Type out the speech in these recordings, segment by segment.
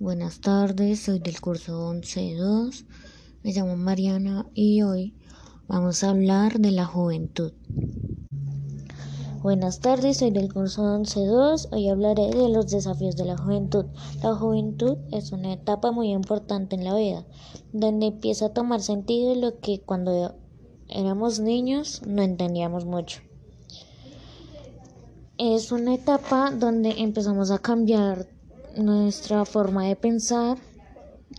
buenas tardes, soy del curso 11.2, me llamo Mariana y hoy vamos a hablar de la juventud. Buenas tardes, soy del curso 11.2, hoy hablaré de los desafíos de la juventud. La juventud es una etapa muy importante en la vida, donde empieza a tomar sentido lo que cuando éramos niños no entendíamos mucho. Es una etapa donde empezamos a cambiar nuestra forma de pensar,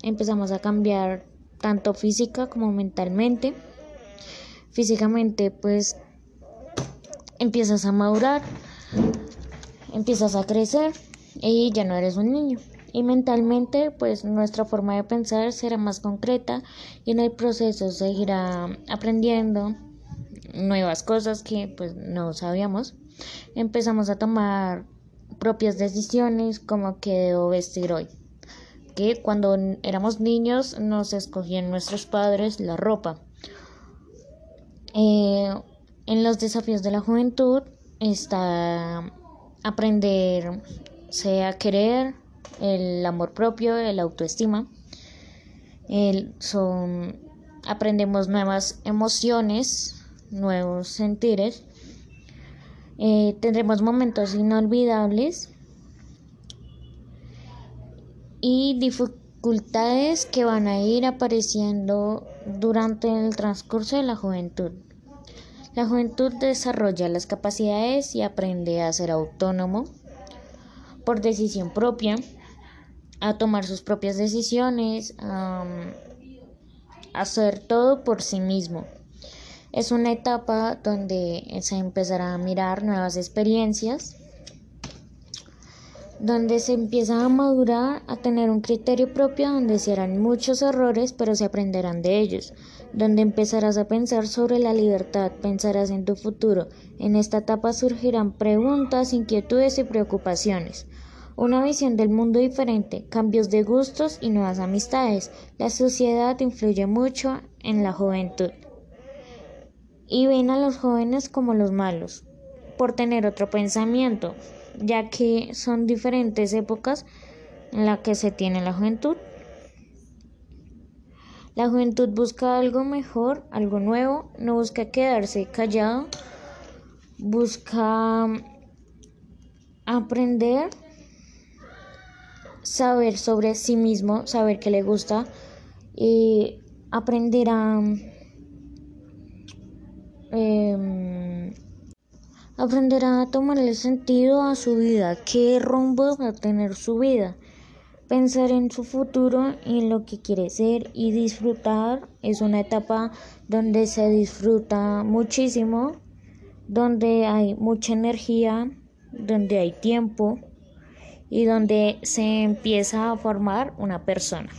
empezamos a cambiar tanto física como mentalmente. Físicamente pues empiezas a madurar, empiezas a crecer y ya no eres un niño. Y mentalmente pues nuestra forma de pensar será más concreta y en el proceso seguirá aprendiendo nuevas cosas que pues no sabíamos. Empezamos a tomar propias decisiones como que debo vestir hoy. Que cuando éramos niños nos escogían nuestros padres la ropa. Eh, en los desafíos de la juventud está aprender a querer, el amor propio, el autoestima. El, son, aprendemos nuevas emociones, nuevos sentires eh, tendremos momentos inolvidables y dificultades que van a ir apareciendo durante el transcurso de la juventud. La juventud desarrolla las capacidades y aprende a ser autónomo por decisión propia, a tomar sus propias decisiones, a hacer todo por sí mismo. Es una etapa donde se empezará a mirar nuevas experiencias, donde se empieza a madurar, a tener un criterio propio, donde se harán muchos errores, pero se aprenderán de ellos, donde empezarás a pensar sobre la libertad, pensarás en tu futuro. En esta etapa surgirán preguntas, inquietudes y preocupaciones. Una visión del mundo diferente, cambios de gustos y nuevas amistades. La sociedad influye mucho en la juventud y ven a los jóvenes como los malos por tener otro pensamiento, ya que son diferentes épocas en las que se tiene la juventud. La juventud busca algo mejor, algo nuevo, no busca quedarse callado, busca aprender, saber sobre sí mismo, saber qué le gusta y aprender a eh, aprenderá a tomarle sentido a su vida, qué rumbo va a tener su vida, pensar en su futuro en lo que quiere ser y disfrutar. Es una etapa donde se disfruta muchísimo, donde hay mucha energía, donde hay tiempo y donde se empieza a formar una persona.